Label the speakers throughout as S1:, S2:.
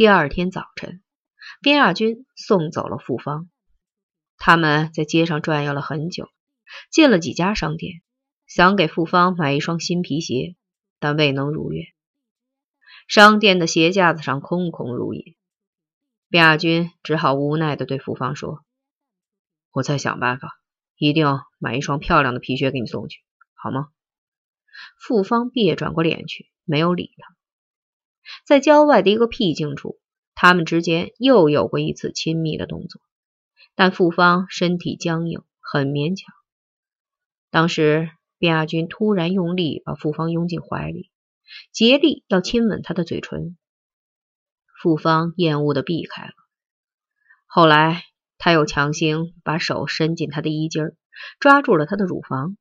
S1: 第二天早晨，边亚军送走了傅芳。他们在街上转悠了很久，进了几家商店，想给傅芳买一双新皮鞋，但未能如愿。商店的鞋架子上空空如也。边亚军只好无奈地对傅芳说：“我再想办法，一定买一双漂亮的皮靴给你送去，好吗？”傅芳别转过脸去，没有理他。在郊外的一个僻静处，他们之间又有过一次亲密的动作，但傅芳身体僵硬，很勉强。当时，卞亚军突然用力把傅芳拥进怀里，竭力要亲吻她的嘴唇。傅芳厌恶的避开了。后来，他又强行把手伸进她的衣襟，抓住了她的乳房。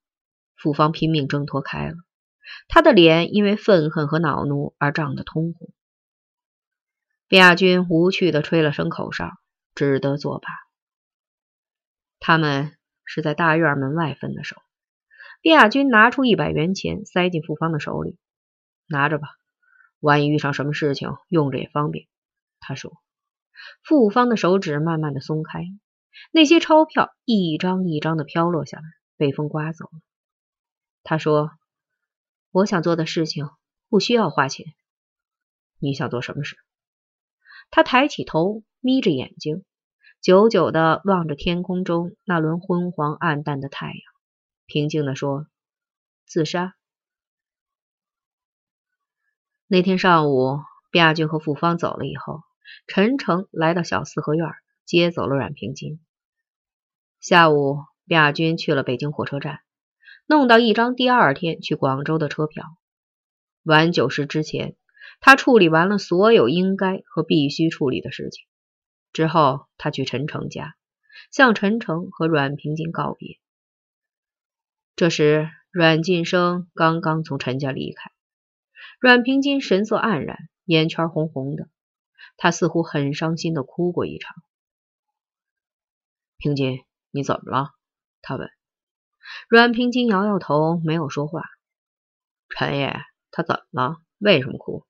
S1: 傅芳拼命挣脱开了。他的脸因为愤恨和恼怒而涨得通红。卞亚军无趣的吹了声口哨，只得作罢。他们是在大院门外分的手。卞亚军拿出一百元钱，塞进傅芳的手里：“拿着吧，万一遇上什么事情，用着也方便。”他说。傅芳的手指慢慢的松开，那些钞票一张一张的飘落下来，被风刮走了。他说。我想做的事情不需要花钱。你想做什么事？他抬起头，眯着眼睛，久久的望着天空中那轮昏黄暗淡的太阳，平静的说：“自杀。”那天上午，卞亚军和傅芳走了以后，陈诚来到小四合院，接走了阮平金。下午，卞亚军去了北京火车站。弄到一张第二天去广州的车票。晚九时之前，他处理完了所有应该和必须处理的事情。之后，他去陈诚家，向陈诚和阮平金告别。这时，阮晋生刚刚从陈家离开。阮平金神色黯然，眼圈红红的，他似乎很伤心的哭过一场。平金，你怎么了？他问。阮平金摇摇头，没有说话。陈爷，他怎么了？为什么哭？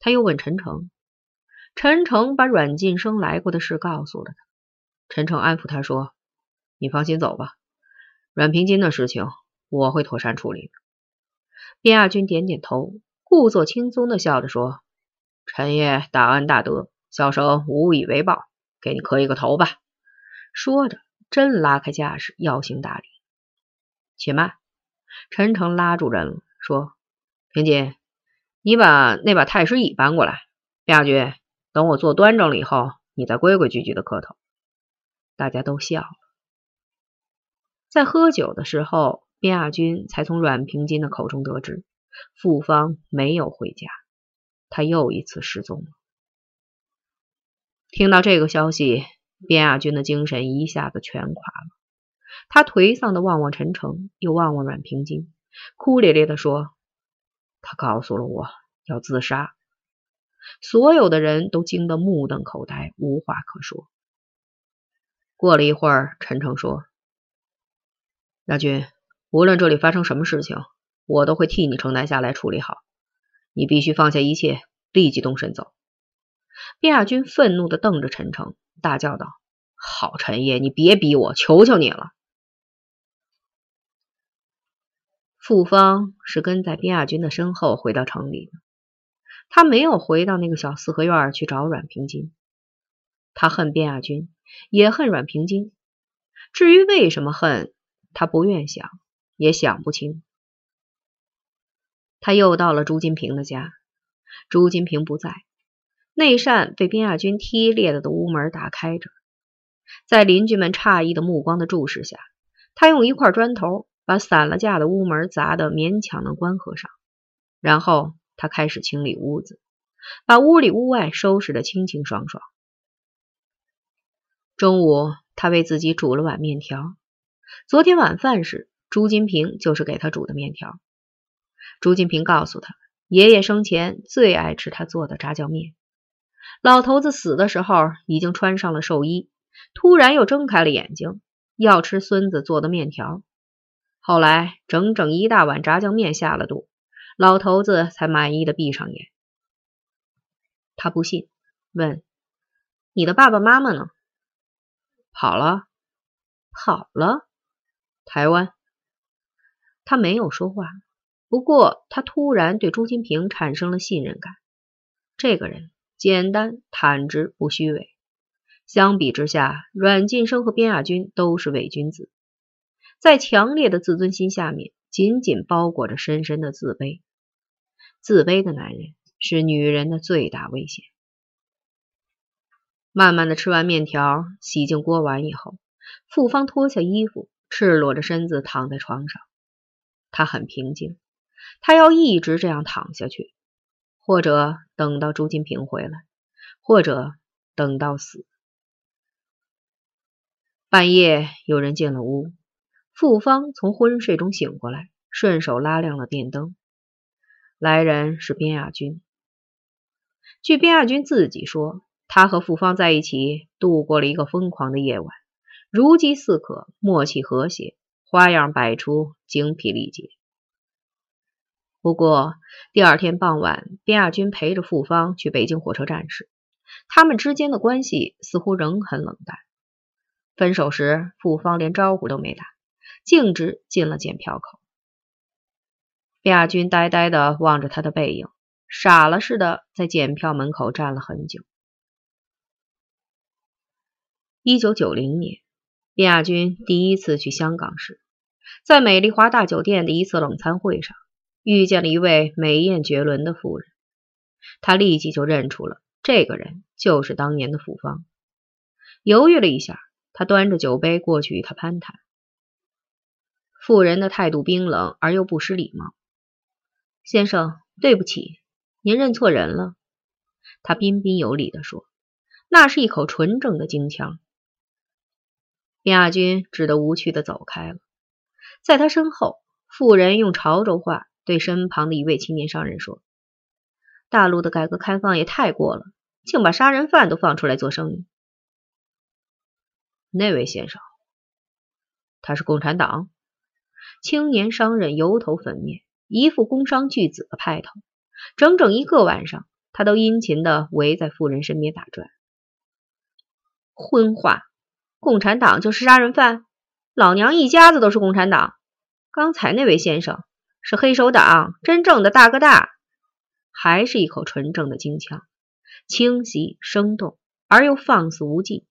S1: 他又问陈诚。陈诚把阮晋生来过的事告诉了他。陈诚安抚他说：“你放心走吧，阮平金的事情我会妥善处理。”卞亚军点点头，故作轻松的笑着说：“陈爷大恩大德，小生无以为报，给你磕一个头吧。”说着，真拉开架势，要行大礼。且慢，陈诚拉住人了，说：“平金，你把那把太师椅搬过来。亚军，等我坐端正了以后，你再规规矩矩的磕头。”大家都笑了。在喝酒的时候，边亚军才从阮平金的口中得知，傅芳没有回家，他又一次失踪了。听到这个消息，边亚军的精神一下子全垮了。他颓丧的望望陈诚，又望望阮平金，哭咧咧的说：“他告诉了我要自杀。”所有的人都惊得目瞪口呆，无话可说。过了一会儿，陈诚说：“亚军，无论这里发生什么事情，我都会替你承担下来处理好。你必须放下一切，立即动身走。”卞亚军愤怒的瞪着陈诚，大叫道：“好，陈爷，你别逼我，求求你了！”傅芳是跟在边亚军的身后回到城里的，他没有回到那个小四合院去找阮平金。他恨边亚军，也恨阮平金。至于为什么恨，他不愿想，也想不清。他又到了朱金平的家，朱金平不在，那扇被边亚军踢裂了的屋门打开着，在邻居们诧异的目光的注视下，他用一块砖头。把散了架的屋门砸得勉强能关合上，然后他开始清理屋子，把屋里屋外收拾得清清爽爽。中午，他为自己煮了碗面条。昨天晚饭时，朱金平就是给他煮的面条。朱金平告诉他，爷爷生前最爱吃他做的炸酱面。老头子死的时候已经穿上了寿衣，突然又睁开了眼睛，要吃孙子做的面条。后来，整整一大碗炸酱面下了肚，老头子才满意的闭上眼。他不信，问：“你的爸爸妈妈呢？”“
S2: 跑了，
S1: 跑了。”“
S2: 台湾。”
S1: 他没有说话，不过他突然对朱金平产生了信任感。这个人简单、坦直、不虚伪。相比之下，阮晋生和边亚军都是伪君子，在强烈的自尊心下面，紧紧包裹着深深的自卑。自卑的男人是女人的最大危险。慢慢的吃完面条，洗净锅碗以后，傅芳脱下衣服，赤裸着身子躺在床上。她很平静，她要一直这样躺下去，或者等到朱金平回来，或者等到死。半夜有人进了屋，傅芳从昏睡中醒过来，顺手拉亮了电灯。来人是边亚军。据边亚军自己说，他和傅芳在一起度过了一个疯狂的夜晚，如饥似渴，默契和谐，花样百出，精疲力竭。不过第二天傍晚，边亚军陪着傅芳去北京火车站时，他们之间的关系似乎仍很冷淡。分手时，傅芳连招呼都没打，径直进了检票口。亚军呆呆的望着他的背影，傻了似的在检票门口站了很久。一九九零年，亚军第一次去香港时，在美丽华大酒店的一次冷餐会上，遇见了一位美艳绝伦的妇人。他立即就认出了这个人就是当年的傅芳，犹豫了一下。他端着酒杯过去与他攀谈，妇人的态度冰冷而又不失礼貌。先生，对不起，您认错人了。他彬彬有礼地说：“那是一口纯正的京腔。”边亚军只得无趣地走开了。在他身后，妇人用潮州话对身旁的一位青年商人说：“大陆的改革开放也太过了，竟把杀人犯都放出来做生意。”
S2: 那位先生，
S1: 他是共产党青年商人，油头粉面，一副工商巨子的派头。整整一个晚上，他都殷勤的围在妇人身边打转。荤话，共产党就是杀人犯？老娘一家子都是共产党。刚才那位先生是黑手党，真正的大哥大，还是一口纯正的京腔，清晰生动而又放肆无忌。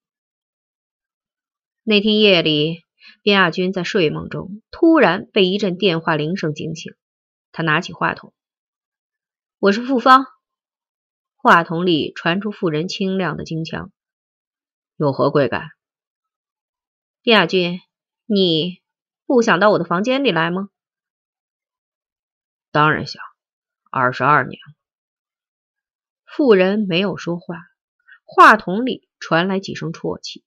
S1: 那天夜里，边亚军在睡梦中突然被一阵电话铃声惊醒。他拿起话筒：“我是傅芳。”话筒里传出妇人清亮的京腔：“
S2: 有何贵干？”
S1: 边亚军，你不想到我的房间里来吗？
S2: 当然想。二十二年了。
S1: 妇人没有说话，话筒里传来几声啜泣。